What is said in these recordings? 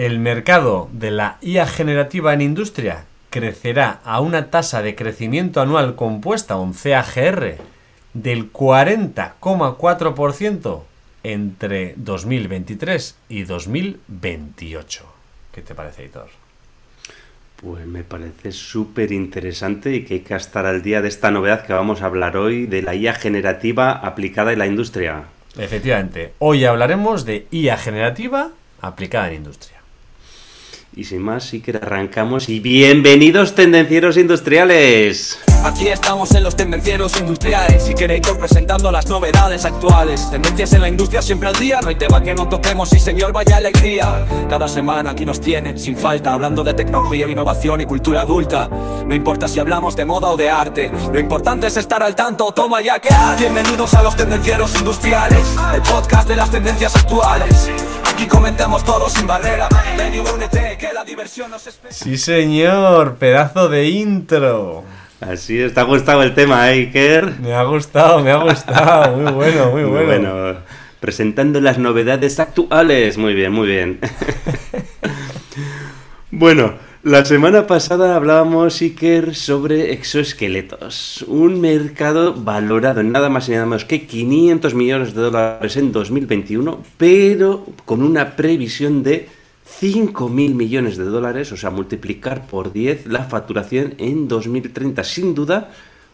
El mercado de la IA generativa en industria crecerá a una tasa de crecimiento anual compuesta, un CAGR, del 40,4% entre 2023 y 2028. ¿Qué te parece, Hitor? Pues me parece súper interesante y que hay que estar al día de esta novedad que vamos a hablar hoy de la IA generativa aplicada en la industria. Efectivamente, hoy hablaremos de IA generativa aplicada en industria. Y sin más, sí que arrancamos y bienvenidos tendencieros industriales. Aquí estamos en los tendencieros industriales y queréis presentando las novedades actuales. Tendencias en la industria siempre al día, no hay tema que no toquemos y señor vaya alegría. Cada semana aquí nos tienen sin falta hablando de tecnología, innovación y cultura adulta. No importa si hablamos de moda o de arte, lo importante es estar al tanto, toma ya que Bienvenidos a los tendencieros industriales, el podcast de las tendencias actuales. Aquí comentamos todo sin barrera. Únete, que la diversión nos espera. Sí, señor, pedazo de intro. Así es, ¿te ha gustado el tema, Iker? Me ha gustado, me ha gustado. Muy bueno, muy bueno. Muy bueno. Presentando las novedades actuales. Muy bien, muy bien. bueno, la semana pasada hablábamos, Iker, sobre exoesqueletos. Un mercado valorado en nada más y nada menos que 500 millones de dólares en 2021, pero con una previsión de 5.000 millones de dólares, o sea, multiplicar por 10 la facturación en 2030. Sin duda,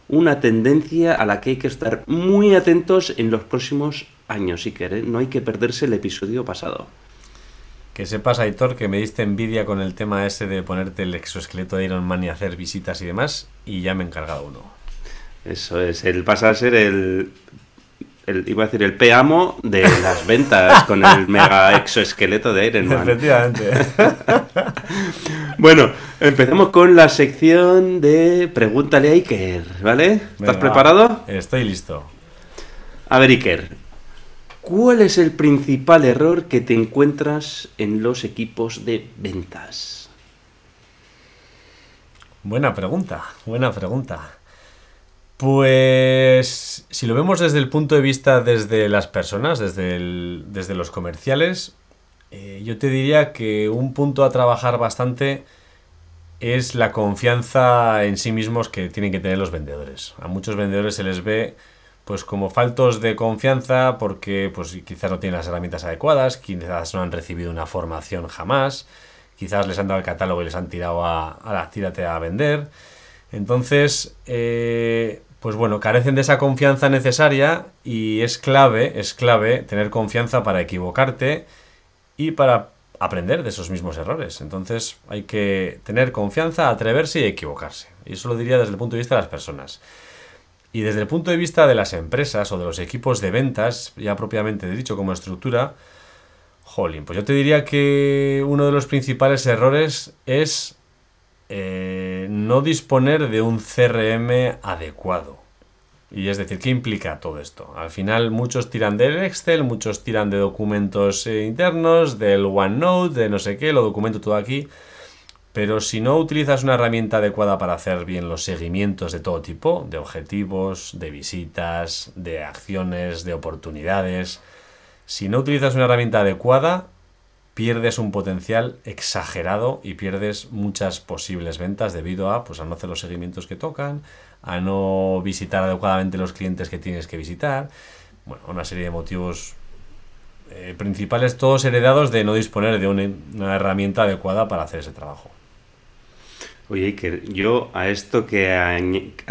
una tendencia a la que hay que estar muy atentos en los próximos años, Iker. ¿eh? No hay que perderse el episodio pasado. Que sepas, Aitor, que me diste envidia con el tema ese de ponerte el exoesqueleto de Iron Man y hacer visitas y demás, y ya me he encargado uno. Eso es, él pasa a ser el, el iba a decir el peamo de las ventas con el mega exoesqueleto de Iron Man. Efectivamente. Bueno, empezamos con la sección de Pregúntale a Iker, ¿vale? ¿Estás Venga, preparado? Estoy listo. A ver, Iker, ¿cuál es el principal error que te encuentras en los equipos de ventas? Buena pregunta, buena pregunta. Pues si lo vemos desde el punto de vista desde las personas, desde, desde los comerciales, eh, yo te diría que un punto a trabajar bastante es la confianza en sí mismos que tienen que tener los vendedores. A muchos vendedores se les ve pues como faltos de confianza porque pues quizás no tienen las herramientas adecuadas, quizás no han recibido una formación jamás, quizás les han dado el catálogo y les han tirado a, a la tírate a vender. Entonces, eh, pues bueno, carecen de esa confianza necesaria y es clave, es clave tener confianza para equivocarte y para aprender de esos mismos errores. Entonces hay que tener confianza, atreverse y equivocarse. Y eso lo diría desde el punto de vista de las personas. Y desde el punto de vista de las empresas o de los equipos de ventas, ya propiamente dicho como estructura, jolín, pues yo te diría que uno de los principales errores es eh, no disponer de un CRM adecuado. Y es decir, ¿qué implica todo esto? Al final muchos tiran del Excel, muchos tiran de documentos eh, internos, del OneNote, de no sé qué, lo documento todo aquí. Pero si no utilizas una herramienta adecuada para hacer bien los seguimientos de todo tipo, de objetivos, de visitas, de acciones, de oportunidades, si no utilizas una herramienta adecuada, pierdes un potencial exagerado y pierdes muchas posibles ventas debido a, pues, a no hacer los seguimientos que tocan, a no visitar adecuadamente los clientes que tienes que visitar. Bueno, una serie de motivos eh, principales, todos heredados de no disponer de una, herramienta adecuada para hacer ese trabajo. Oye, Iker, yo a esto que a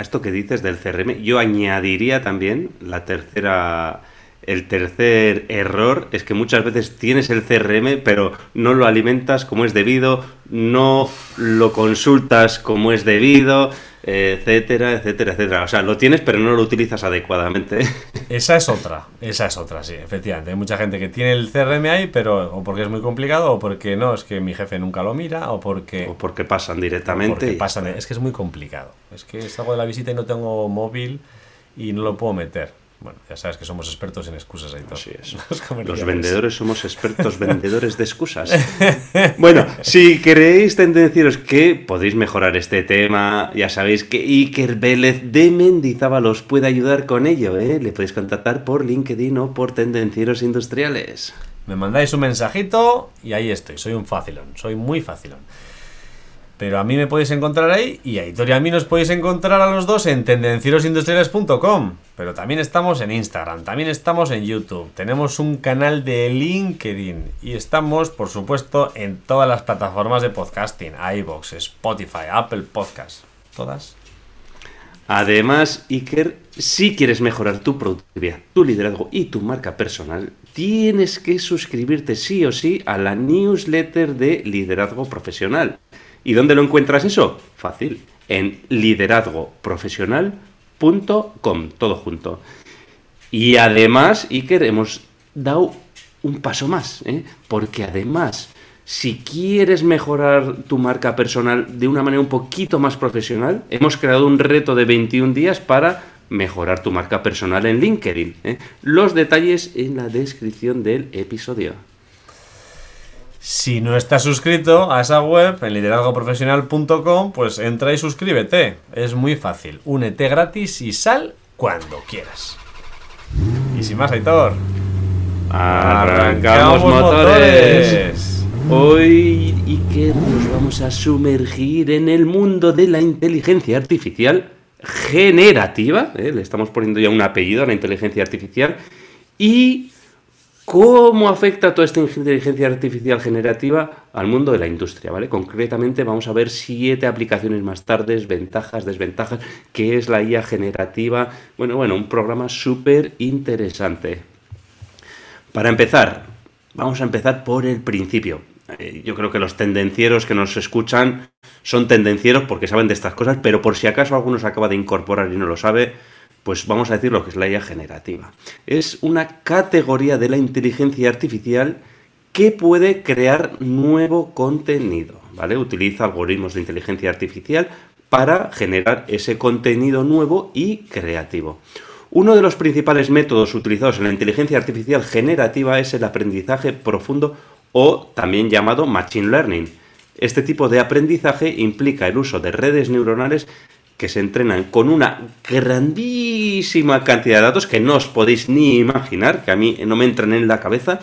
esto que dices del CRM, yo añadiría también la tercera el tercer error es que muchas veces tienes el CRM, pero no lo alimentas como es debido, no lo consultas como es debido, etcétera, etcétera, etcétera. O sea, lo tienes, pero no lo utilizas adecuadamente. Esa es otra, esa es otra, sí, efectivamente. Hay mucha gente que tiene el CRM ahí, pero o porque es muy complicado, o porque no, es que mi jefe nunca lo mira, o porque... o porque pasan directamente. porque y- pasan- es que es muy complicado. Es que salgo de la visita y no tengo móvil y no lo puedo meter. Bueno, ya sabes que somos expertos en excusas ahí. Así es. Los vendedores somos expertos vendedores de excusas. Bueno, si queréis tendencieros que podéis mejorar este tema, ya sabéis que Iker Vélez de Mendizábal os puede ayudar con ello, ¿eh? Le podéis contactar por LinkedIn o por Tendencieros Industriales. Me mandáis un mensajito y ahí estoy. Soy un facilón, soy muy facilón. Pero a mí me podéis encontrar ahí y a Hitor y a mí nos podéis encontrar a los dos en tendencierosindustriales.com. Pero también estamos en Instagram, también estamos en YouTube, tenemos un canal de LinkedIn y estamos, por supuesto, en todas las plataformas de podcasting, iBox, Spotify, Apple Podcasts, todas. Además, Iker, si quieres mejorar tu productividad, tu liderazgo y tu marca personal, tienes que suscribirte sí o sí a la newsletter de liderazgo profesional. ¿Y dónde lo encuentras eso? Fácil, en liderazgoprofesional.com, todo junto. Y además, Iker, hemos dado un paso más, ¿eh? porque además, si quieres mejorar tu marca personal de una manera un poquito más profesional, hemos creado un reto de 21 días para mejorar tu marca personal en LinkedIn. ¿eh? Los detalles en la descripción del episodio. Si no estás suscrito a esa web en liderazgoprofesional.com, pues entra y suscríbete. Es muy fácil. Únete gratis y sal cuando quieras. Y sin más, Aitor. Arrancamos, motores. Hoy y que nos vamos a sumergir en el mundo de la inteligencia artificial generativa. ¿eh? Le estamos poniendo ya un apellido a la inteligencia artificial. Y ¿Cómo afecta toda esta inteligencia artificial generativa al mundo de la industria? ¿vale? Concretamente vamos a ver siete aplicaciones más tarde, ventajas, desventajas, qué es la IA generativa. Bueno, bueno, un programa súper interesante. Para empezar, vamos a empezar por el principio. Eh, yo creo que los tendencieros que nos escuchan son tendencieros porque saben de estas cosas, pero por si acaso alguno se acaba de incorporar y no lo sabe, pues vamos a decir lo que es la IA generativa. Es una categoría de la inteligencia artificial que puede crear nuevo contenido, ¿vale? Utiliza algoritmos de inteligencia artificial para generar ese contenido nuevo y creativo. Uno de los principales métodos utilizados en la inteligencia artificial generativa es el aprendizaje profundo o también llamado machine learning. Este tipo de aprendizaje implica el uso de redes neuronales que se entrenan con una grandísima cantidad de datos que no os podéis ni imaginar, que a mí no me entran en la cabeza,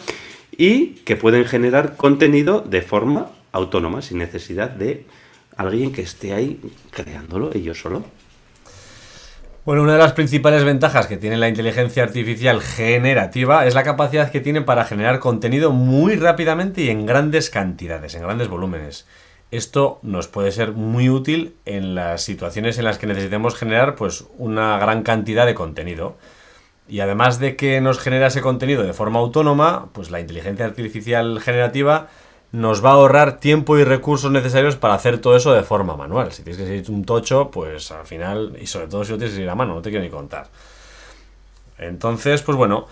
y que pueden generar contenido de forma autónoma, sin necesidad de alguien que esté ahí creándolo ellos solo. Bueno, una de las principales ventajas que tiene la inteligencia artificial generativa es la capacidad que tiene para generar contenido muy rápidamente y en grandes cantidades, en grandes volúmenes. Esto nos puede ser muy útil en las situaciones en las que necesitemos generar pues, una gran cantidad de contenido. Y además de que nos genera ese contenido de forma autónoma, pues la inteligencia artificial generativa nos va a ahorrar tiempo y recursos necesarios para hacer todo eso de forma manual. Si tienes que seguir un tocho, pues al final, y sobre todo si lo tienes que ir a mano, no te quiero ni contar. Entonces, pues bueno,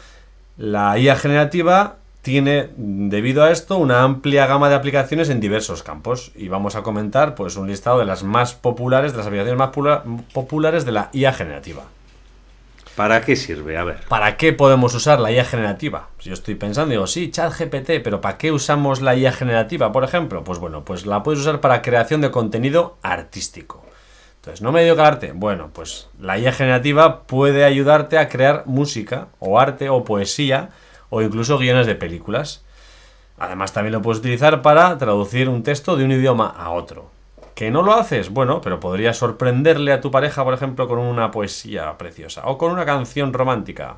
la IA generativa tiene, debido a esto, una amplia gama de aplicaciones en diversos campos. Y vamos a comentar pues, un listado de las más populares, de las aplicaciones más populares de la IA generativa. ¿Para qué sirve? A ver. ¿Para qué podemos usar la IA generativa? Si yo estoy pensando, digo, sí, chat GPT, pero ¿para qué usamos la IA generativa, por ejemplo? Pues bueno, pues la puedes usar para creación de contenido artístico. Entonces, ¿no me dio arte? Bueno, pues la IA generativa puede ayudarte a crear música, o arte, o poesía, o incluso guiones de películas. Además también lo puedes utilizar para traducir un texto de un idioma a otro. ¿Que no lo haces? Bueno, pero podrías sorprenderle a tu pareja, por ejemplo, con una poesía preciosa o con una canción romántica.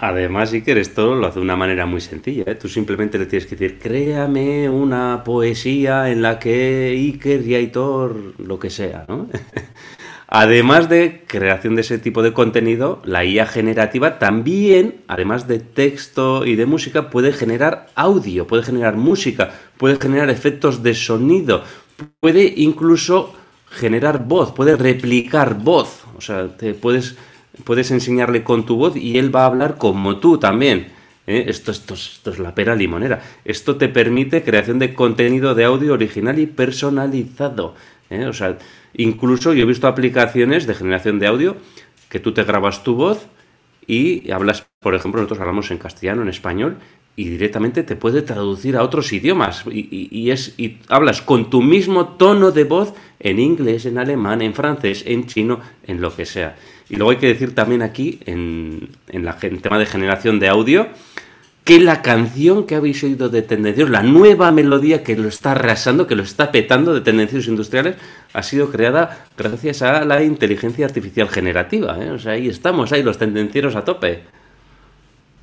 Además, Iker, esto lo hace de una manera muy sencilla. ¿eh? Tú simplemente le tienes que decir, créame una poesía en la que Iker y Aitor, lo que sea, ¿no? Además de creación de ese tipo de contenido, la IA generativa también, además de texto y de música, puede generar audio, puede generar música, puede generar efectos de sonido, puede incluso generar voz, puede replicar voz. O sea, te puedes, puedes enseñarle con tu voz y él va a hablar como tú también. ¿eh? Esto, esto, esto, es la pera limonera. Esto te permite creación de contenido de audio original y personalizado. ¿Eh? O sea, incluso yo he visto aplicaciones de generación de audio que tú te grabas tu voz y hablas, por ejemplo, nosotros hablamos en castellano, en español, y directamente te puede traducir a otros idiomas. Y, es, y hablas con tu mismo tono de voz en inglés, en alemán, en francés, en chino, en lo que sea. Y luego hay que decir también aquí, en, en la, tema de generación de audio, que la canción que habéis oído de Tendencios, la nueva melodía que lo está arrasando, que lo está petando de Tendencios Industriales, ha sido creada gracias a la inteligencia artificial generativa. ¿eh? O sea, ahí estamos, ahí los tendencieros a tope.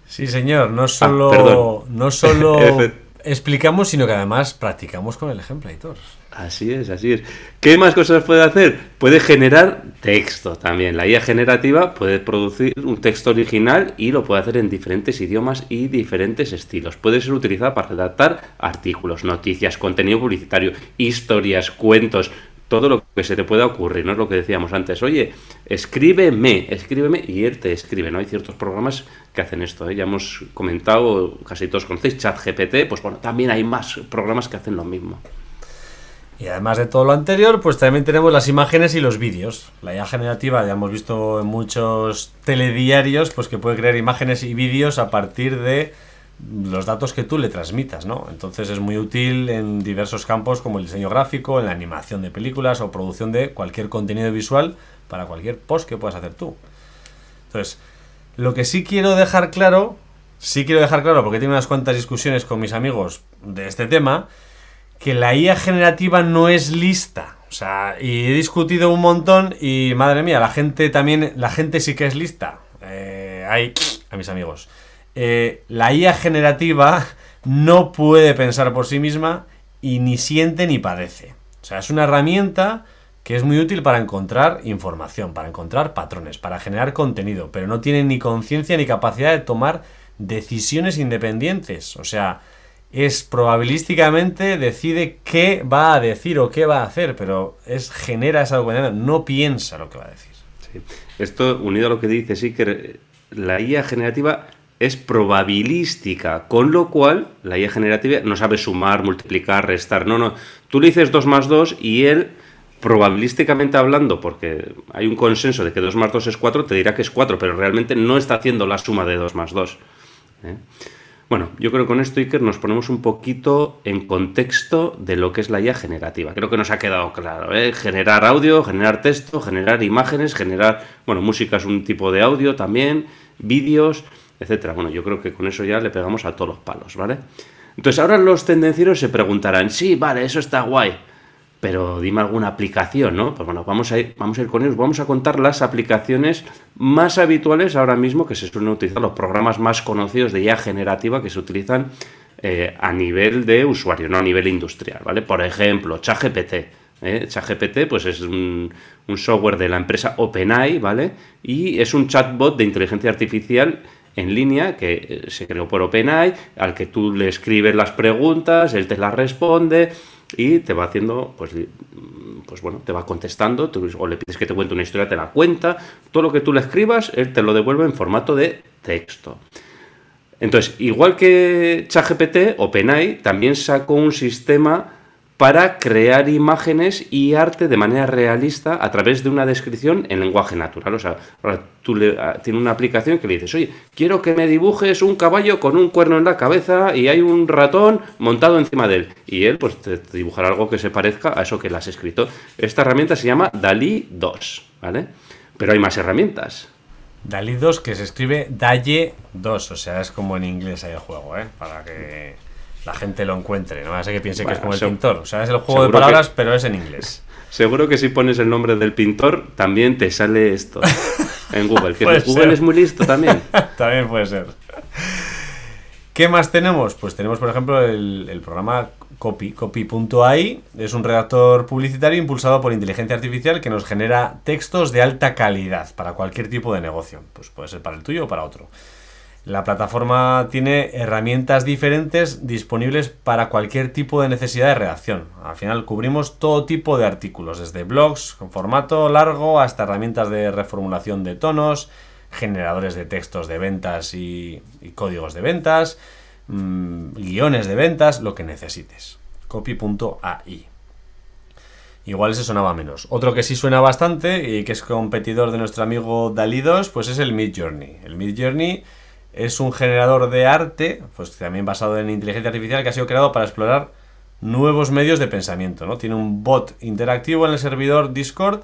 Sí, señor, no solo, no solo explicamos, sino que además practicamos con el ejemplo, Editor. Así es, así es. ¿Qué más cosas puede hacer? Puede generar texto también. La IA generativa puede producir un texto original y lo puede hacer en diferentes idiomas y diferentes estilos. Puede ser utilizada para redactar artículos, noticias, contenido publicitario, historias, cuentos, todo lo que se te pueda ocurrir, ¿no? Es lo que decíamos antes. Oye, escríbeme, escríbeme y él te escribe, ¿no? Hay ciertos programas que hacen esto, ¿eh? Ya hemos comentado, casi todos conocéis, ChatGPT, pues bueno, también hay más programas que hacen lo mismo. Y además de todo lo anterior, pues también tenemos las imágenes y los vídeos. La IA generativa ya hemos visto en muchos telediarios, pues que puede crear imágenes y vídeos a partir de los datos que tú le transmitas, ¿no? Entonces es muy útil en diversos campos como el diseño gráfico, en la animación de películas o producción de cualquier contenido visual para cualquier post que puedas hacer tú. Entonces, lo que sí quiero dejar claro, sí quiero dejar claro, porque tengo unas cuantas discusiones con mis amigos de este tema, que la IA generativa no es lista. O sea, y he discutido un montón y madre mía, la gente también, la gente sí que es lista. Eh, hay, a mis amigos. Eh, la IA generativa no puede pensar por sí misma y ni siente ni padece. O sea, es una herramienta que es muy útil para encontrar información, para encontrar patrones, para generar contenido, pero no tiene ni conciencia ni capacidad de tomar decisiones independientes. O sea, es probabilísticamente decide qué va a decir o qué va a hacer, pero es genera esa documentación, no piensa lo que va a decir. Esto, unido a lo que dice sí que la IA generativa es probabilística, con lo cual la IA generativa no sabe sumar, multiplicar, restar. No, no. Tú le dices 2 más 2 y él, probabilísticamente hablando, porque hay un consenso de que 2 más 2 es 4, te dirá que es 4, pero realmente no está haciendo la suma de 2 más 2. ¿eh? Bueno, yo creo que con esto, Iker, nos ponemos un poquito en contexto de lo que es la IA generativa. Creo que nos ha quedado claro, ¿eh? Generar audio, generar texto, generar imágenes, generar, bueno, música es un tipo de audio también, vídeos, etcétera. Bueno, yo creo que con eso ya le pegamos a todos los palos, ¿vale? Entonces ahora los tendencieros se preguntarán, sí, vale, eso está guay, pero dime alguna aplicación, ¿no? Pues bueno, vamos a ir, vamos a ir con ellos, vamos a contar las aplicaciones más habituales ahora mismo que se suelen utilizar, los programas más conocidos de IA generativa que se utilizan eh, a nivel de usuario, no a nivel industrial, ¿vale? Por ejemplo, ChatGPT. ¿eh? ChatGPT pues es un, un software de la empresa OpenAI, ¿vale? Y es un chatbot de inteligencia artificial en línea que eh, se creó por OpenAI, al que tú le escribes las preguntas, él te las responde, y te va haciendo, pues, pues bueno, te va contestando, o le pides que te cuente una historia, te la cuenta, todo lo que tú le escribas, él te lo devuelve en formato de texto. Entonces, igual que ChatGPT, OpenAI también sacó un sistema para crear imágenes y arte de manera realista a través de una descripción en lenguaje natural. O sea, tú le, ah, tiene una aplicación que le dices, oye, quiero que me dibujes un caballo con un cuerno en la cabeza y hay un ratón montado encima de él. Y él, pues, te, dibujará algo que se parezca a eso que le has escrito. Esta herramienta se llama DALI 2, ¿vale? Pero hay más herramientas. DALI 2 que se escribe DALLE 2, o sea, es como en inglés ahí el juego, ¿eh? Para que la gente lo encuentre, no sé que piense que es como el pintor. O sea, es el juego de palabras, pero es en inglés. Seguro que si pones el nombre del pintor, también te sale esto en Google. Que Google es muy listo también. también puede ser. ¿Qué más tenemos? Pues tenemos, por ejemplo, el, programa Copy, copy.ai. Es un redactor publicitario impulsado por inteligencia artificial que nos genera textos de alta calidad para cualquier tipo de negocio. Pues puede ser para el tuyo o para otro. La plataforma tiene herramientas diferentes disponibles para cualquier tipo de necesidad de redacción. Al final cubrimos todo tipo de artículos, desde blogs con formato largo hasta herramientas de reformulación de tonos, generadores de textos de ventas y, códigos de ventas, mm, guiones de ventas, lo que necesites. Copy.ai. Igual ese sonaba menos. Otro que sí suena bastante y que es competidor de nuestro amigo Dalidos, pues es el Mid Journey. El Mid Journey es un generador de arte, pues también basado en inteligencia artificial, que ha sido creado para explorar nuevos medios de pensamiento, ¿no? Tiene un bot interactivo en el servidor Discord,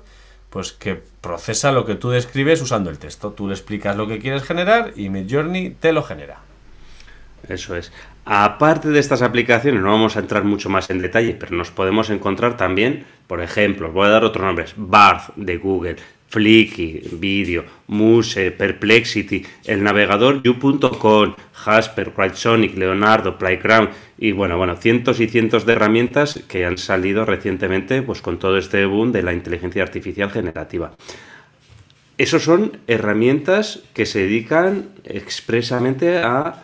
pues que procesa lo que tú describes usando el texto. Tú le explicas lo que quieres generar y Midjourney te lo genera. Eso es. Aparte de estas aplicaciones, no vamos a entrar mucho más en detalle, pero nos podemos encontrar también, por ejemplo, voy a dar otros nombres, Barth de Google, Flicky, Video, Muse, Perplexity, el navegador you.com, Jasper, Sonic, Leonardo, Playground y bueno, bueno, cientos y cientos de herramientas que han salido recientemente pues con todo este boom de la inteligencia artificial generativa. Esos son herramientas que se dedican expresamente a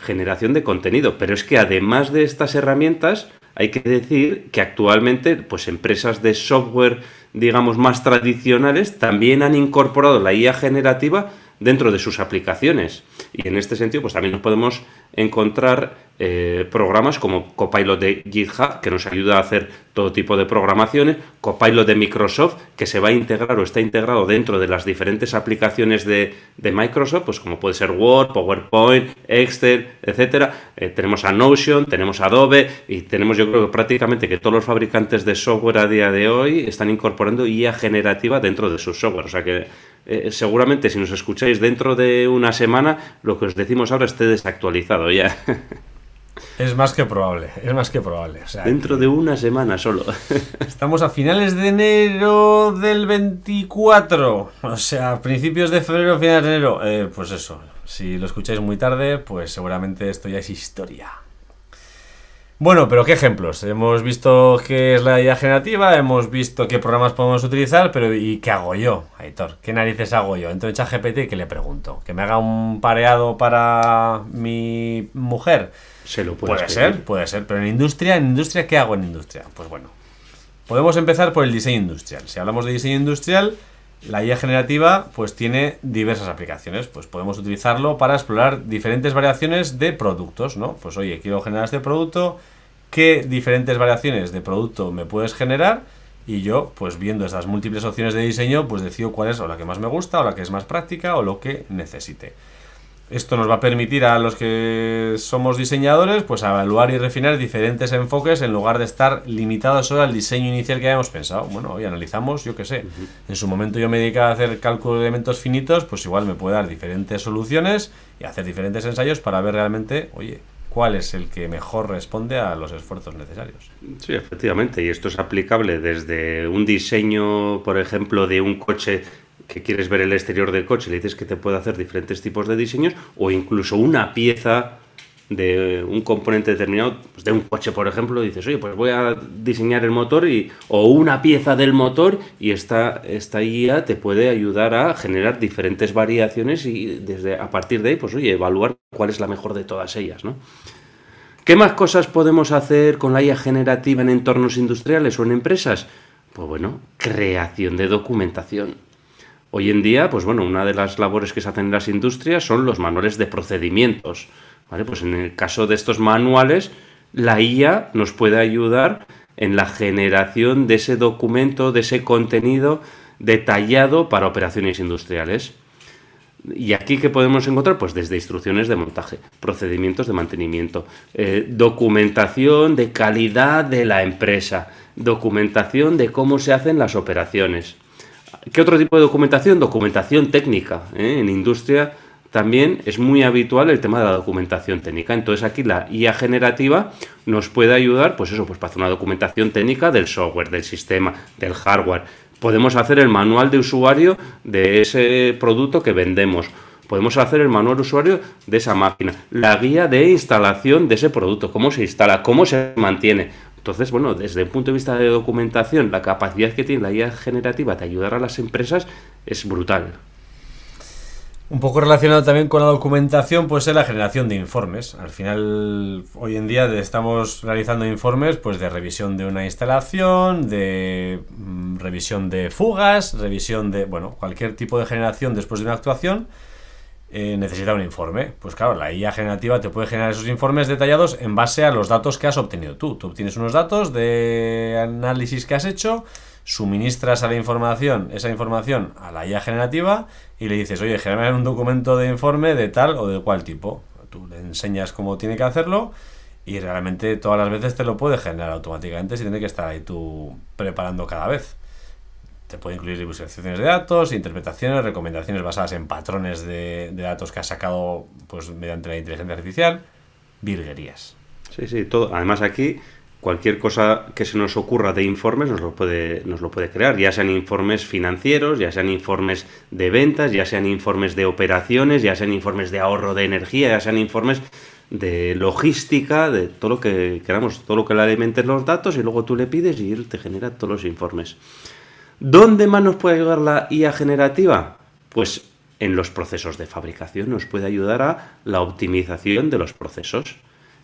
generación de contenido, pero es que además de estas herramientas hay que decir que actualmente pues empresas de software digamos, más tradicionales también han incorporado la IA generativa dentro de sus aplicaciones. Y en este sentido, pues también nos podemos encontrar eh, programas como Copilot de GitHub, que nos ayuda a hacer todo tipo de programaciones, Copilot de Microsoft, que se va a integrar o está integrado dentro de las diferentes aplicaciones de, Microsoft, pues como puede ser Word, PowerPoint, Excel, etcétera. Eh, tenemos a Notion, tenemos Adobe y tenemos yo creo que prácticamente que todos los fabricantes de software a día de hoy están incorporando IA generativa dentro de sus software. O sea que eh, seguramente si nos escucháis dentro de una semana, lo que os decimos ahora esté desactualizado ya. Es más que probable, es más que probable. dentro de una semana solo. Estamos a finales de enero del 24, o sea, principios de febrero, finales de enero. Eh, pues eso, si lo escucháis muy tarde, pues seguramente esto ya es historia. Bueno, pero ¿qué ejemplos? Hemos visto qué es la IA generativa, hemos visto qué programas podemos utilizar, pero ¿y qué hago yo, Aitor? ¿Qué narices hago yo? Entro en ChatGPT y ¿qué le pregunto? ¿Que me haga un pareado para mi mujer? Se lo puede ser, puede ser, pero en industria, en industria, ¿qué hago en industria? Pues bueno, podemos empezar por el diseño industrial. Si hablamos de diseño industrial, la IA generativa pues tiene diversas aplicaciones, pues podemos utilizarlo para explorar diferentes variaciones de productos, ¿no? Pues oye, quiero generar este producto, qué diferentes variaciones de producto me puedes generar y yo, pues viendo estas múltiples opciones de diseño, pues decido cuál es o la que más me gusta o la que es más práctica o lo que necesite. Esto nos va a permitir a los que somos diseñadores pues evaluar y refinar diferentes enfoques en lugar de estar limitados solo al diseño inicial que habíamos pensado. Bueno, hoy analizamos, yo qué sé, en su momento yo me dedicaba a hacer cálculo de elementos finitos, pues igual me puede dar diferentes soluciones y hacer diferentes ensayos para ver realmente, oye, cuál es el que mejor responde a los esfuerzos necesarios. Sí, efectivamente, y esto es aplicable desde un diseño, por ejemplo, de un coche que quieres ver el exterior del coche, le dices que te puede hacer diferentes tipos de diseños, o incluso una pieza de un componente determinado, pues de un coche, por ejemplo, dices, oye, pues voy a diseñar el motor y, o una pieza del motor y esta, esta guía te puede ayudar a generar diferentes variaciones y desde a partir de ahí, pues oye, evaluar cuál es la mejor de todas ellas, ¿no? ¿Qué más cosas podemos hacer con la IA generativa en entornos industriales o en empresas? Pues bueno, creación de documentación. Hoy en día, pues bueno, una de las labores que se hacen en las industrias son los manuales de procedimientos. Pues en el caso de estos manuales, la IA nos puede ayudar en la generación de ese documento, de ese contenido detallado para operaciones industriales. ¿Y aquí qué podemos encontrar? Pues desde instrucciones de montaje, procedimientos de mantenimiento, eh, documentación de calidad de la empresa, documentación de cómo se hacen las operaciones. ¿Qué otro tipo de documentación? Documentación técnica. ¿eh? En industria también es muy habitual el tema de la documentación técnica. Entonces aquí la IA generativa nos puede ayudar, pues eso, pues para hacer una documentación técnica del software, del sistema, del hardware. Podemos hacer el manual de usuario de ese producto que vendemos. Podemos hacer el manual de usuario de esa máquina, la guía de instalación de ese producto, cómo se instala, cómo se mantiene. Entonces, bueno, desde el punto de vista de documentación, la capacidad que tiene la IA generativa de ayudar a las empresas es brutal. Un poco relacionado también con la documentación, pues es la generación de informes. Al final, hoy en día estamos realizando informes pues de revisión de una instalación, de mm, revisión de fugas, revisión de, bueno, cualquier tipo de generación después de una actuación. Eh, necesita un informe. Pues claro, la IA generativa te puede generar esos informes detallados en base a los datos que has obtenido tú. Tú obtienes unos datos de análisis que has hecho suministras a la información, esa información a la IA generativa y le dices, oye, genera un documento de informe de tal o de cual tipo. Tú le enseñas cómo tiene que hacerlo y realmente todas las veces te lo puede generar automáticamente sin tener que estar ahí tú preparando cada vez. Puede incluir visualizaciones de datos, interpretaciones, recomendaciones basadas en patrones de, datos que has sacado pues, mediante la inteligencia artificial. virguerías. Sí, sí, todo. Además aquí cualquier cosa que se nos ocurra de informes nos lo puede, nos lo puede crear, ya sean informes financieros, ya sean informes de ventas, ya sean informes de operaciones, ya sean informes de ahorro de energía, ya sean informes de logística, de todo lo que queramos, todo lo que le alimentes los datos y luego tú le pides y él te genera todos los informes. ¿Dónde más nos puede ayudar la IA generativa? Pues en los procesos de fabricación nos puede ayudar a la optimización de los procesos.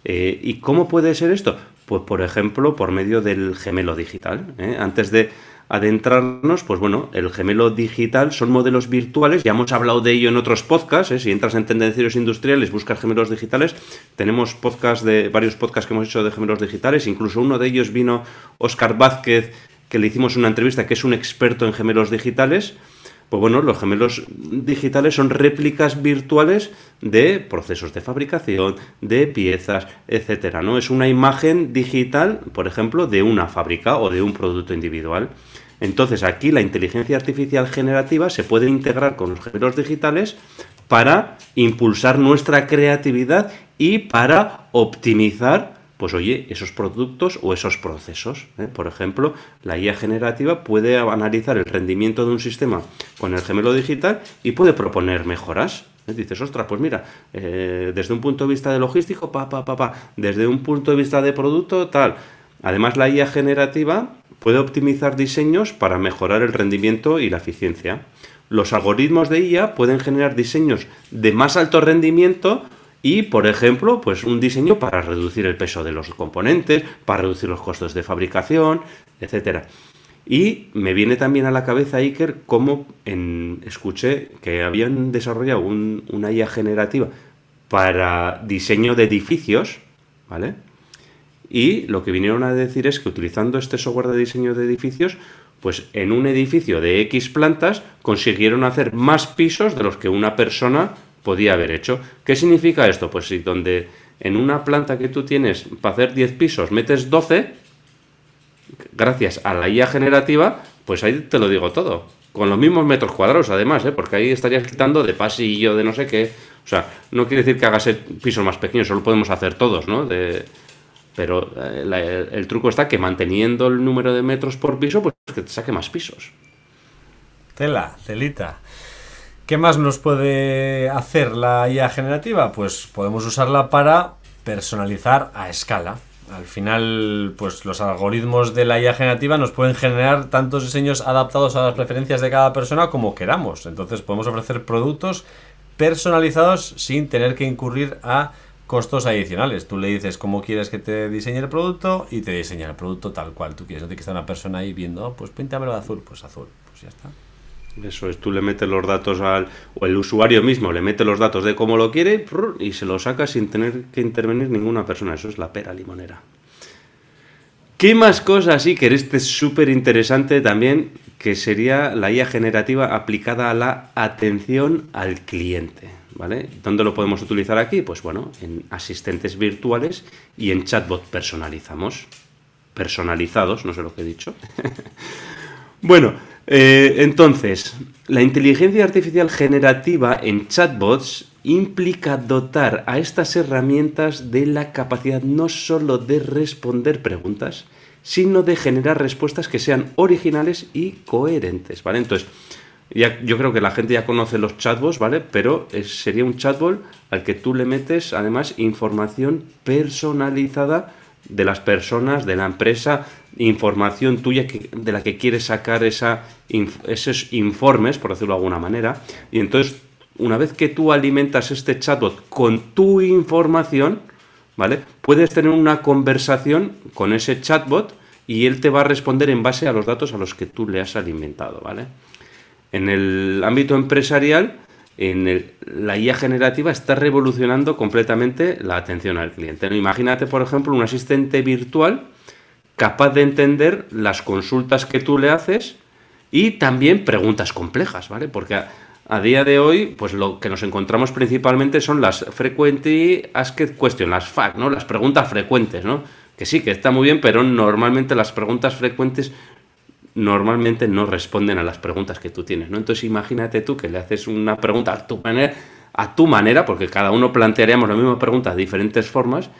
Eh, ¿Y cómo puede ser esto? Pues por ejemplo, por medio del gemelo digital. ¿eh? Antes de adentrarnos, pues bueno, el gemelo digital son modelos virtuales, ya hemos hablado de ello en otros podcasts, ¿eh? si entras en tendencieros industriales, buscas gemelos digitales, tenemos podcast de varios podcasts que hemos hecho de gemelos digitales, incluso uno de ellos vino Oscar Vázquez, que le hicimos una entrevista, que es un experto en gemelos digitales, pues bueno, los gemelos digitales son réplicas virtuales de procesos de fabricación, de piezas, etcétera, ¿no? Es una imagen digital, por ejemplo, de una fábrica o de un producto individual. Entonces, aquí la inteligencia artificial generativa se puede integrar con los gemelos digitales para impulsar nuestra creatividad y para optimizar pues oye, esos productos o esos procesos. ¿eh? Por ejemplo, la IA generativa puede analizar el rendimiento de un sistema con el gemelo digital y puede proponer mejoras. ¿eh? Dices, ostras, pues mira, eh, desde un punto de vista de logístico, pa, pa, pa, pa, desde un punto de vista de producto, tal. Además, la IA generativa puede optimizar diseños para mejorar el rendimiento y la eficiencia. Los algoritmos de IA pueden generar diseños de más alto rendimiento y, por ejemplo, pues un diseño para reducir el peso de los componentes, para reducir los costos de fabricación, etcétera. Y me viene también a la cabeza, Iker, como en, escuché que habían desarrollado una IA generativa para diseño de edificios, ¿vale? Y lo que vinieron a decir es que utilizando este software de diseño de edificios, pues en un edificio de X plantas consiguieron hacer más pisos de los que una persona podía haber hecho. ¿Qué significa esto? Pues si donde en una planta que tú tienes para hacer 10 pisos metes 12, gracias a la IA generativa, pues ahí te lo digo todo. Con los mismos metros cuadrados, además, ¿eh? porque ahí estarías quitando de pasillo, de no sé qué. O sea, no quiere decir que hagas pisos más pequeños, solo podemos hacer todos, ¿no? De, pero eh, el, truco está que manteniendo el número de metros por piso, pues que te saque más pisos. Tela, telita. ¿Qué más nos puede hacer la IA generativa? Pues podemos usarla para personalizar a escala. Al final, pues los algoritmos de la IA generativa nos pueden generar tantos diseños adaptados a las preferencias de cada persona como queramos. Entonces podemos ofrecer productos personalizados sin tener que incurrir a costos adicionales. Tú le dices cómo quieres que te diseñe el producto y te diseña el producto tal cual tú quieres. No tiene que estar una persona ahí viendo, oh, pues píntamelo de azul, pues azul, pues ya está. Eso es, tú le metes los datos al. o el usuario mismo le mete los datos de cómo lo quiere y se lo saca sin tener que intervenir ninguna persona. Eso es la pera limonera. ¿Qué más cosas, que este es súper interesante también, que sería la IA generativa aplicada a la atención al cliente? ¿Vale? ¿Dónde lo podemos utilizar aquí? Pues bueno, en asistentes virtuales y en chatbot personalizamos. Personalizados, no sé lo que he dicho. bueno, eh, entonces, la inteligencia artificial generativa en chatbots implica dotar a estas herramientas de la capacidad no solo de responder preguntas, sino de generar respuestas que sean originales y coherentes, ¿vale? Entonces, ya, yo creo que la gente ya conoce los chatbots, ¿vale? Pero sería un chatbot al que tú le metes además información personalizada de las personas, de la empresa, información tuya de la que quieres sacar esa, esos informes, por decirlo de alguna manera. Y entonces, una vez que tú alimentas este chatbot con tu información, ¿vale? Puedes tener una conversación con ese chatbot y él te va a responder en base a los datos a los que tú le has alimentado, ¿vale? En el ámbito empresarial, en la IA generativa está revolucionando completamente la atención al cliente. Imagínate, por ejemplo, un asistente virtual capaz de entender las consultas que tú le haces y también preguntas complejas, ¿vale? Porque a, día de hoy, pues lo que nos encontramos principalmente son las frequently asked questions, las FAQ, ¿no? Las preguntas frecuentes, ¿no? Que sí, que está muy bien, pero normalmente las preguntas frecuentes normalmente no responden a las preguntas que tú tienes, ¿no? Entonces imagínate tú que le haces una pregunta a tu manera a tu manera, porque cada uno plantearíamos la misma pregunta de diferentes formas,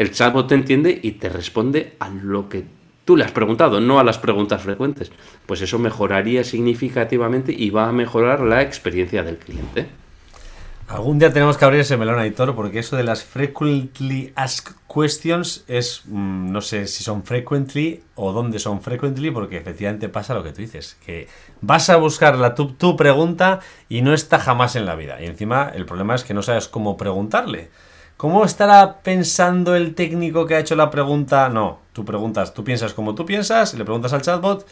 el chatbot te entiende y te responde a lo que tú le has preguntado, no a las preguntas frecuentes. Pues eso mejoraría significativamente y va a mejorar la experiencia del cliente. Algún día tenemos que abrir ese melón, editor, porque eso de las frequently asked questions es, mm, no sé si son frequently o dónde son frequently, porque efectivamente pasa lo que tú dices, que vas a buscar la, tu, tu pregunta y no está jamás en la vida. Y encima el problema es que no sabes cómo preguntarle. ¿Cómo estará pensando el técnico que ha hecho la pregunta? No, tú preguntas, tú piensas como tú piensas, le preguntas al chatbot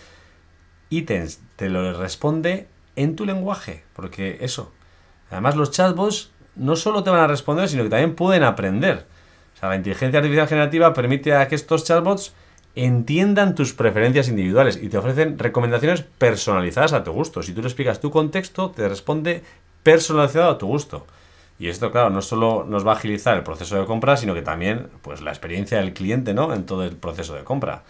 y te, te lo responde en tu lenguaje, porque eso, Además, los chatbots no solo te van a responder, sino que también pueden aprender. O sea, la inteligencia artificial generativa permite a que estos chatbots entiendan tus preferencias individuales y te ofrecen recomendaciones personalizadas a tu gusto. Si tú le explicas tu contexto, te responde personalizado a tu gusto. Y esto, claro, no solo nos va a agilizar el proceso de compra, sino que también pues, la experiencia del cliente ¿no? en todo el proceso de compra.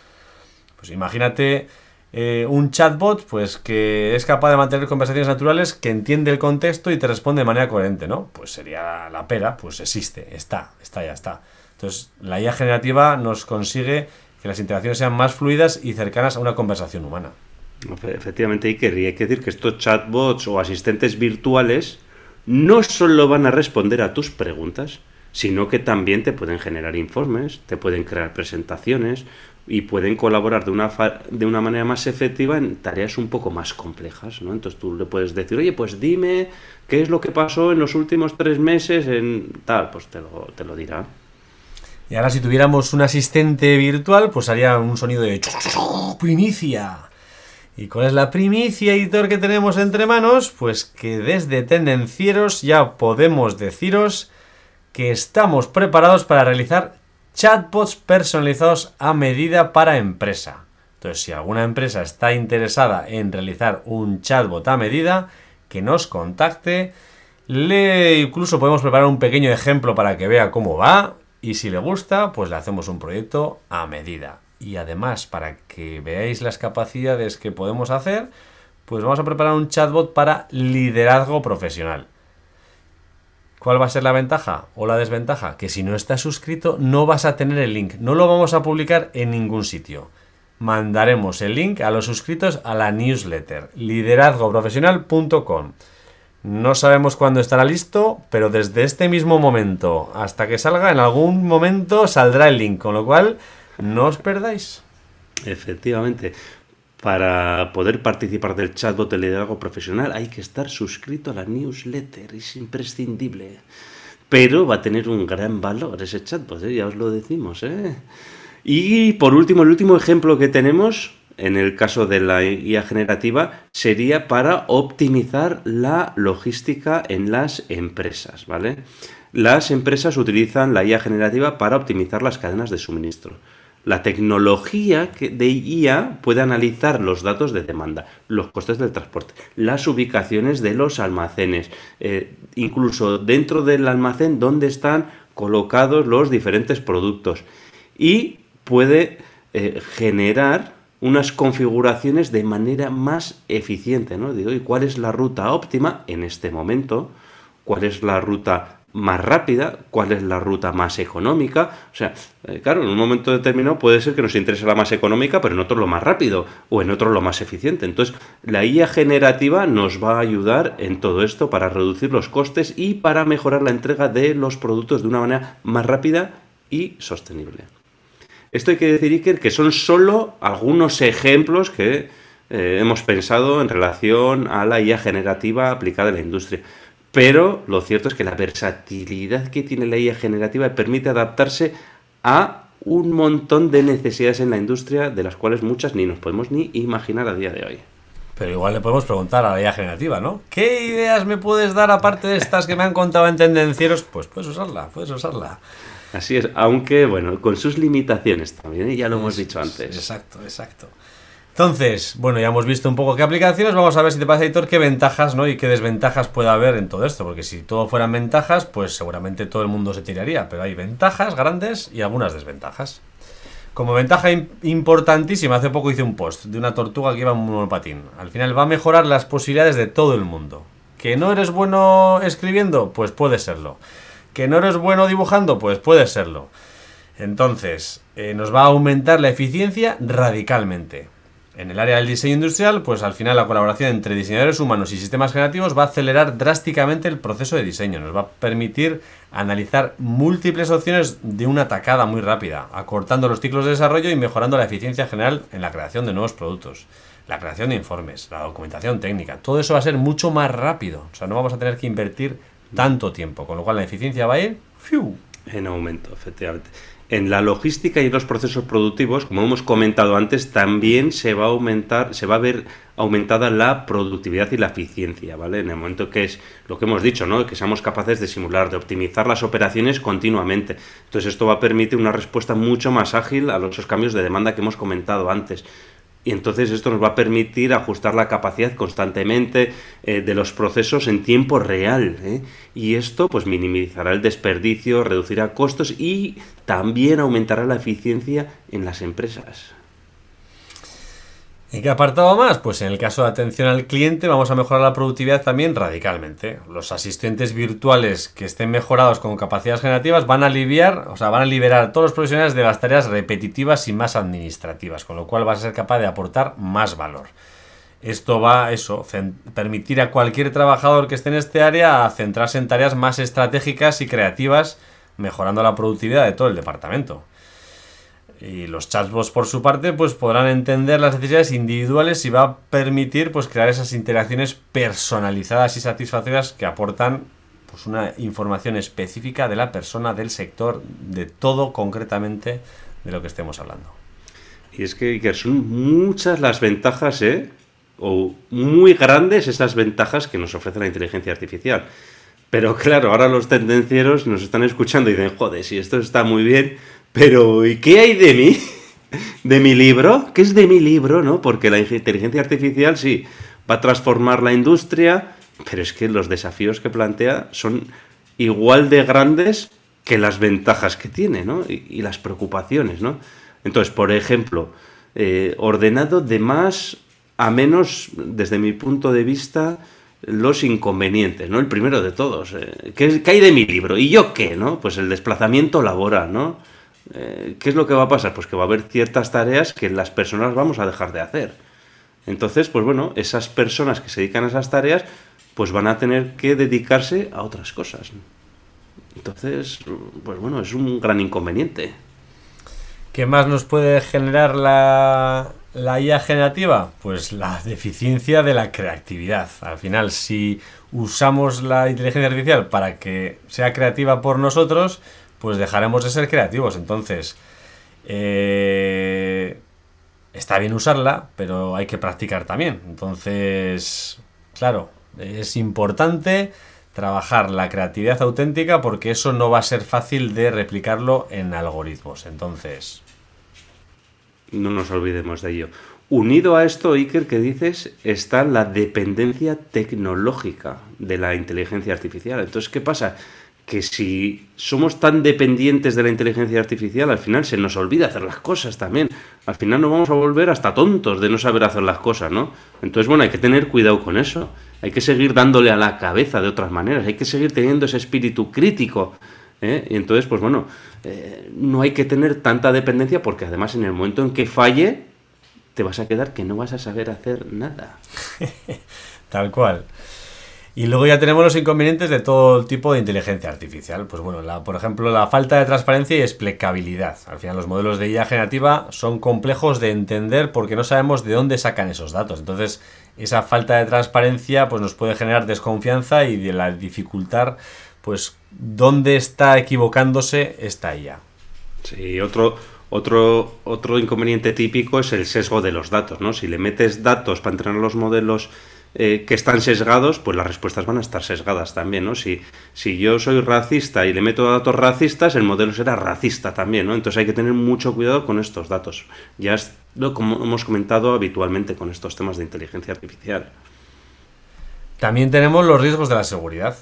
Pues imagínate eh, un chatbot pues que es capaz de mantener conversaciones naturales, que entiende el contexto y te responde de manera coherente, ¿no? Pues sería la pera, pues existe, está, está, ya está. Entonces, la IA generativa nos consigue que las interacciones sean más fluidas y cercanas a una conversación humana. Efectivamente, hay que decir que estos chatbots o asistentes virtuales no solo van a responder a tus preguntas, sino que también te pueden generar informes, te pueden crear presentaciones, y pueden colaborar de una, de una manera más efectiva en tareas un poco más complejas, ¿no? Entonces tú le puedes decir, oye, pues dime qué es lo que pasó en los últimos tres meses en tal, pues te lo, te lo dirá. Y ahora si tuviéramos un asistente virtual, pues haría un sonido de primicia. ¿Y cuál es la primicia, editor, que tenemos entre manos? Pues que desde Tendencieros ya podemos deciros que estamos preparados para realizar chatbots personalizados a medida para empresa. Entonces, si alguna empresa está interesada en realizar un chatbot a medida, que nos contacte. Le incluso podemos preparar un pequeño ejemplo para que vea cómo va y si le gusta, pues le hacemos un proyecto a medida. Y además, para que veáis las capacidades que podemos hacer, pues vamos a preparar un chatbot para liderazgo profesional. ¿Cuál va a ser la ventaja o la desventaja? Que si no estás suscrito no vas a tener el link, no lo vamos a publicar en ningún sitio. Mandaremos el link a los suscritos a la newsletter liderazgoprofesional.com. No sabemos cuándo estará listo, pero desde este mismo momento hasta que salga, en algún momento saldrá el link, con lo cual no os perdáis. Efectivamente. Para poder participar del chatbot de liderazgo profesional hay que estar suscrito a la newsletter, es imprescindible. Pero va a tener un gran valor ese chatbot, ¿eh? ya os lo decimos. ¿eh? Y por último, el último ejemplo que tenemos, en el caso de la IA generativa, sería para optimizar la logística en las empresas, ¿vale? Las empresas utilizan la IA generativa para optimizar las cadenas de suministro. La tecnología de IA puede analizar los datos de demanda, los costes del transporte, las ubicaciones de los almacenes, eh, incluso dentro del almacén donde están colocados los diferentes productos y puede eh, generar unas configuraciones de manera más eficiente, ¿no? Digo, ¿y cuál es la ruta óptima en este momento? ¿Cuál es la ruta más rápida, cuál es la ruta más económica. O sea, eh, claro, en un momento determinado puede ser que nos interese la más económica, pero en otro lo más rápido o en otro lo más eficiente. Entonces, la IA generativa nos va a ayudar en todo esto para reducir los costes y para mejorar la entrega de los productos de una manera más rápida y sostenible. Esto hay que decir, Iker, que son solo algunos ejemplos que eh, hemos pensado en relación a la IA generativa aplicada en la industria. Pero lo cierto es que la versatilidad que tiene la IA generativa permite adaptarse a un montón de necesidades en la industria, de las cuales muchas ni nos podemos ni imaginar a día de hoy. Pero igual le podemos preguntar a la IA generativa, ¿no? ¿Qué ideas me puedes dar aparte de estas que me han contado en tendencieros? Pues puedes usarla, puedes usarla. Así es, aunque bueno, con sus limitaciones también, ¿eh? ya lo hemos dicho antes. Exacto, exacto. Entonces, bueno, ya hemos visto un poco qué aplicaciones, vamos a ver si te parece, editor, qué ventajas ¿no? y qué desventajas puede haber en todo esto, porque si todo fueran ventajas, pues seguramente todo el mundo se tiraría, pero hay ventajas grandes y algunas desventajas. Como ventaja importantísima, hace poco hice un post de una tortuga que iba en un monopatín. Al final va a mejorar las posibilidades de todo el mundo. ¿Que no eres bueno escribiendo? Pues puede serlo. ¿Que no eres bueno dibujando? Pues puede serlo. Entonces, eh, nos va a aumentar la eficiencia radicalmente. En el área del diseño industrial, pues al final la colaboración entre diseñadores humanos y sistemas generativos va a acelerar drásticamente el proceso de diseño. Nos va a permitir analizar múltiples opciones de una tacada muy rápida, acortando los ciclos de desarrollo y mejorando la eficiencia general en la creación de nuevos productos, la creación de informes, la documentación técnica. Todo eso va a ser mucho más rápido. O sea, no vamos a tener que invertir tanto tiempo, con lo cual la eficiencia va a ir en aumento, efectivamente. En la logística y en los procesos productivos, como hemos comentado antes, también se va a aumentar, se va a ver aumentada la productividad y la eficiencia, ¿vale? En el momento que es lo que hemos dicho, ¿no? Que seamos capaces de simular, de optimizar las operaciones continuamente. Entonces esto va a permitir una respuesta mucho más ágil a los cambios de demanda que hemos comentado antes. Y entonces esto nos va a permitir ajustar la capacidad constantemente eh, de los procesos en tiempo real. ¿eh? Y esto pues minimizará el desperdicio, reducirá costos y también aumentará la eficiencia en las empresas. ¿En qué apartado más? Pues en el caso de atención al cliente vamos a mejorar la productividad también radicalmente. Los asistentes virtuales que estén mejorados con capacidades generativas van a aliviar, o sea, van a liberar a todos los profesionales de las tareas repetitivas y más administrativas, con lo cual vas a ser capaz de aportar más valor. Esto va a eso, permitir a cualquier trabajador que esté en este área centrarse en tareas más estratégicas y creativas, mejorando la productividad de todo el departamento. Y los chatbots, por su parte, pues podrán entender las necesidades individuales y va a permitir pues, crear esas interacciones personalizadas y satisfactorias que aportan pues, una información específica de la persona, del sector, de todo concretamente de lo que estemos hablando. Y es que, son muchas las ventajas, ¿eh? O muy grandes esas ventajas que nos ofrece la inteligencia artificial. Pero claro, ahora los tendencieros nos están escuchando y dicen, joder, si esto está muy bien, pero, ¿y qué hay de mí? ¿De mi libro? ¿Qué es de mi libro, no? Porque la inteligencia artificial sí va a transformar la industria, pero es que los desafíos que plantea son igual de grandes que las ventajas que tiene, ¿no? Y, las preocupaciones, ¿no? Entonces, por ejemplo, eh, ordenado de más a menos, desde mi punto de vista, los inconvenientes, ¿no? El primero de todos. Eh, ¿qué, ¿Qué hay de mi libro? ¿Y yo qué, no? Pues el desplazamiento laboral, ¿no? Eh, ¿qué es lo que va a pasar? Pues que va a haber ciertas tareas que las personas vamos a dejar de hacer. Entonces, pues bueno, esas personas que se dedican a esas tareas, pues van a tener que dedicarse a otras cosas. Entonces, pues bueno, es un gran inconveniente. ¿Qué más nos puede generar la, la IA generativa? Pues la deficiencia de la creatividad. Al final, si usamos la inteligencia artificial para que sea creativa por nosotros, pues dejaremos de ser creativos. Entonces, eh, está bien usarla, pero hay que practicar también. Entonces, claro, es importante trabajar la creatividad auténtica porque eso no va a ser fácil de replicarlo en algoritmos. Entonces... No nos olvidemos de ello. Unido a esto, Iker, que dices, está la dependencia tecnológica de la inteligencia artificial. Entonces, ¿qué pasa? Que si somos tan dependientes de la inteligencia artificial, al final se nos olvida hacer las cosas también. Al final nos vamos a volver hasta tontos de no saber hacer las cosas, ¿no? Entonces, bueno, hay que tener cuidado con eso. Hay que seguir dándole a la cabeza de otras maneras. Hay que seguir teniendo ese espíritu crítico. ¿eh? Y entonces, pues bueno, eh, no hay que tener tanta dependencia porque además en el momento en que falle, te vas a quedar que no vas a saber hacer nada. Tal cual. Y luego ya tenemos los inconvenientes de todo tipo de inteligencia artificial. Pues bueno, por ejemplo, la falta de transparencia y explicabilidad. Al final, los modelos de IA generativa son complejos de entender porque no sabemos de dónde sacan esos datos. Entonces, esa falta de transparencia pues, nos puede generar desconfianza y de la dificultad, pues, dónde está equivocándose esta IA. Sí, otro, otro, otro inconveniente típico es el sesgo de los datos, ¿no? Si le metes datos para entrenar los modelos eh, que están sesgados, pues las respuestas van a estar sesgadas también, ¿no? Si, si yo soy racista y le meto datos racistas, el modelo será racista también, ¿no? Entonces hay que tener mucho cuidado con estos datos. Ya es lo como hemos comentado habitualmente con estos temas de inteligencia artificial. También tenemos los riesgos de la seguridad.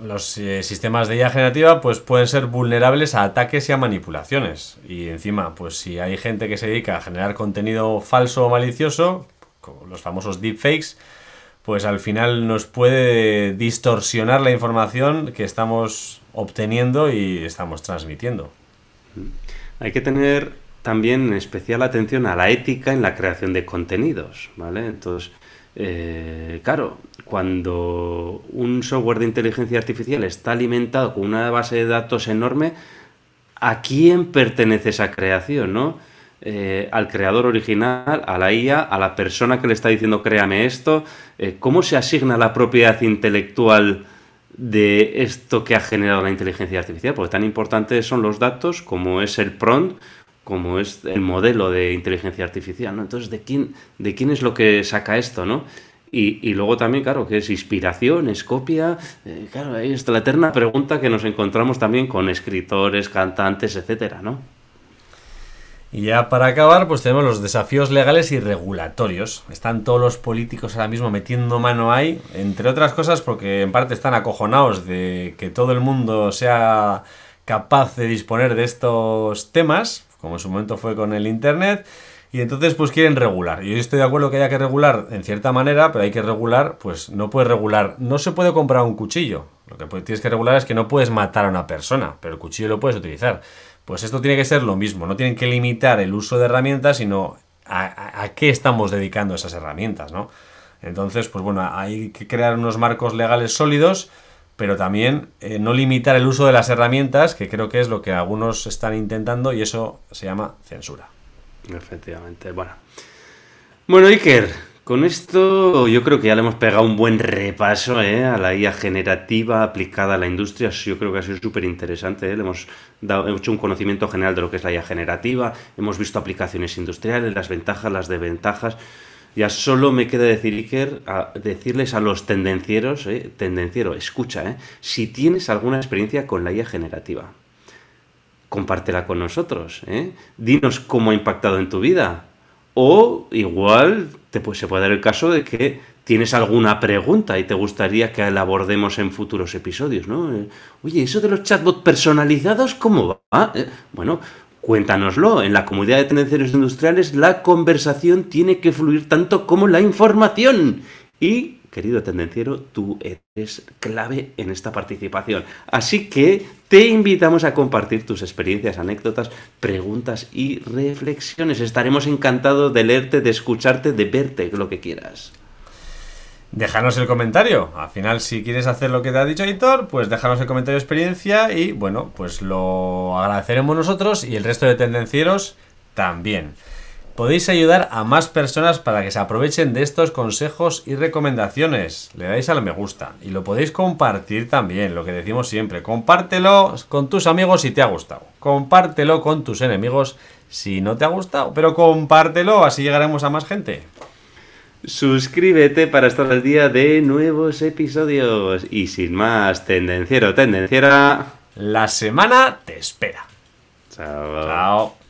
Los eh, sistemas de IA generativa pues, pueden ser vulnerables a ataques y a manipulaciones. Y encima, pues si hay gente que se dedica a generar contenido falso o malicioso, los famosos deepfakes, pues al final nos puede distorsionar la información que estamos obteniendo y estamos transmitiendo. Hay que tener también especial atención a la ética en la creación de contenidos, ¿vale? Entonces, eh, claro, cuando un software de inteligencia artificial está alimentado con una base de datos enorme, ¿a quién pertenece esa creación, no? Eh, al creador original, a la IA, a la persona que le está diciendo créame esto, eh, ¿cómo se asigna la propiedad intelectual de esto que ha generado la inteligencia artificial? Porque tan importantes son los datos como es el prompt, como es el modelo de inteligencia artificial, ¿no? Entonces, ¿de quién, de quién es lo que saca esto, no? Y, luego también, claro, que es inspiración, es copia. Eh, claro, ahí está la eterna pregunta que nos encontramos también con escritores, cantantes, etcétera, ¿no? Y ya para acabar, pues tenemos los desafíos legales y regulatorios. Están todos los políticos ahora mismo metiendo mano ahí, entre otras cosas porque en parte están acojonados de que todo el mundo sea capaz de disponer de estos temas, como en su momento fue con el Internet, y entonces pues quieren regular. Yo estoy de acuerdo que haya que regular en cierta manera, pero hay que regular, pues no puedes regular, no se puede comprar un cuchillo. Lo que tienes que regular es que no puedes matar a una persona, pero el cuchillo lo puedes utilizar. Pues esto tiene que ser lo mismo, no tienen que limitar el uso de herramientas, sino a, qué estamos dedicando esas herramientas, ¿no? Entonces, pues bueno, hay que crear unos marcos legales sólidos, pero también eh, no limitar el uso de las herramientas, que creo que es lo que algunos están intentando y eso se llama censura. Efectivamente, bueno. Bueno, Iker, con esto yo creo que ya le hemos pegado un buen repaso ¿eh? a la IA generativa aplicada a la industria. Yo creo que ha sido súper interesante. ¿eh? Le hemos, dado, hecho un conocimiento general de lo que es la IA generativa. Hemos visto aplicaciones industriales, las ventajas, las desventajas. Ya solo me queda decirles a los tendencieros, ¿eh? tendenciero, escucha, ¿eh? si tienes alguna experiencia con la IA generativa, compártela con nosotros. Dinos cómo ha impactado en tu vida o igual te, se puede dar el caso de que tienes alguna pregunta y te gustaría que la abordemos en futuros episodios, ¿no? Eh, oye, eso de los chatbots personalizados, ¿cómo va? Eh, bueno, cuéntanoslo. En la comunidad de tendencias industriales la conversación tiene que fluir tanto como la información. Y querido tendenciero, tú eres clave en esta participación. Así que te invitamos a compartir tus experiencias, anécdotas, preguntas y reflexiones. Estaremos encantados de leerte, de escucharte, de verte, lo que quieras. Déjanos el comentario. Al final, si quieres hacer lo que te ha dicho Editor, pues déjanos el comentario de experiencia y bueno, pues lo agradeceremos nosotros y el resto de tendencieros también podéis ayudar a más personas para que se aprovechen de estos consejos y recomendaciones. Le dais al me gusta y lo podéis compartir también, lo que decimos siempre. Compártelo con tus amigos si te ha gustado. Compártelo con tus enemigos si no te ha gustado. Pero compártelo, así llegaremos a más gente. Suscríbete para estar al día de nuevos episodios. Y sin más, tendenciero, tendenciera. La semana te espera. Chao. Chao.